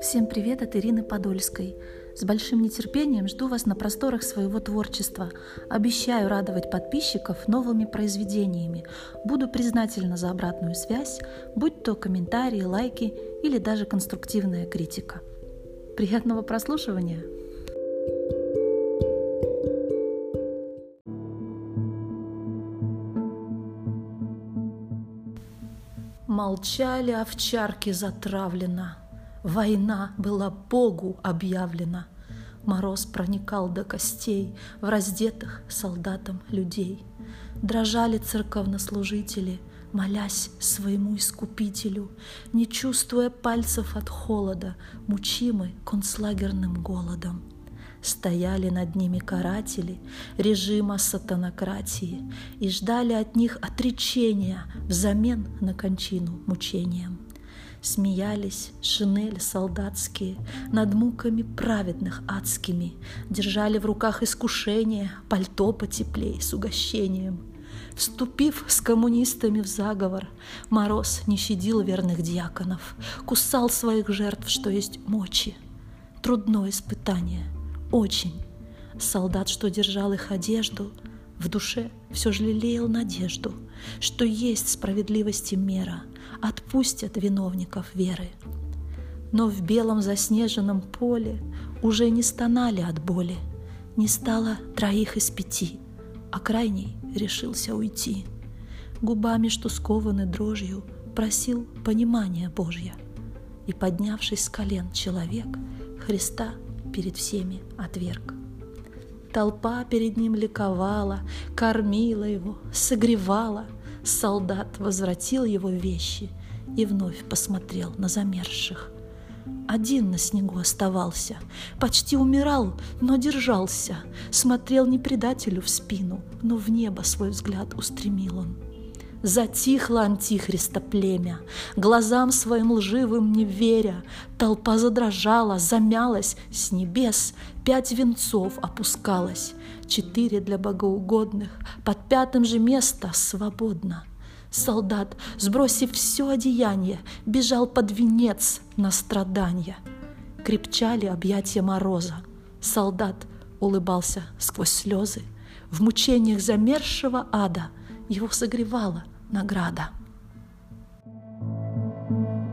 Всем привет от Ирины Подольской. С большим нетерпением жду вас на просторах своего творчества. Обещаю радовать подписчиков новыми произведениями. Буду признательна за обратную связь, будь то комментарии, лайки или даже конструктивная критика. Приятного прослушивания! Молчали овчарки затравлено, Война была Богу объявлена. Мороз проникал до костей В раздетых солдатам людей. Дрожали церковнослужители, Молясь своему искупителю, Не чувствуя пальцев от холода, Мучимы концлагерным голодом. Стояли над ними каратели режима сатанократии и ждали от них отречения взамен на кончину мучением. Смеялись шинели солдатские над муками праведных адскими, держали в руках искушение, пальто потеплей с угощением. Вступив с коммунистами в заговор, Мороз не щадил верных дьяконов, кусал своих жертв, что есть мочи. Трудное испытание — очень. Солдат, что держал их одежду, в душе все же лелеял надежду, что есть справедливости мера, отпустят виновников веры. Но в белом заснеженном поле уже не стонали от боли, не стало троих из пяти, а крайний решился уйти. Губами, что скованы дрожью, просил понимания Божья. И, поднявшись с колен человек, Христа перед всеми отверг. Толпа перед ним ликовала, кормила его, согревала. Солдат возвратил его вещи и вновь посмотрел на замерзших. Один на снегу оставался, почти умирал, но держался, смотрел не предателю в спину, но в небо свой взгляд устремил он. Затихло антихриста племя, глазам своим лживым не веря. Толпа задрожала, замялась, с небес пять венцов опускалось. Четыре для богоугодных, под пятым же место свободно. Солдат, сбросив все одеяние, бежал под венец на страдания. Крепчали объятия мороза. Солдат улыбался сквозь слезы. В мучениях замерзшего ада его согревала награда. thank you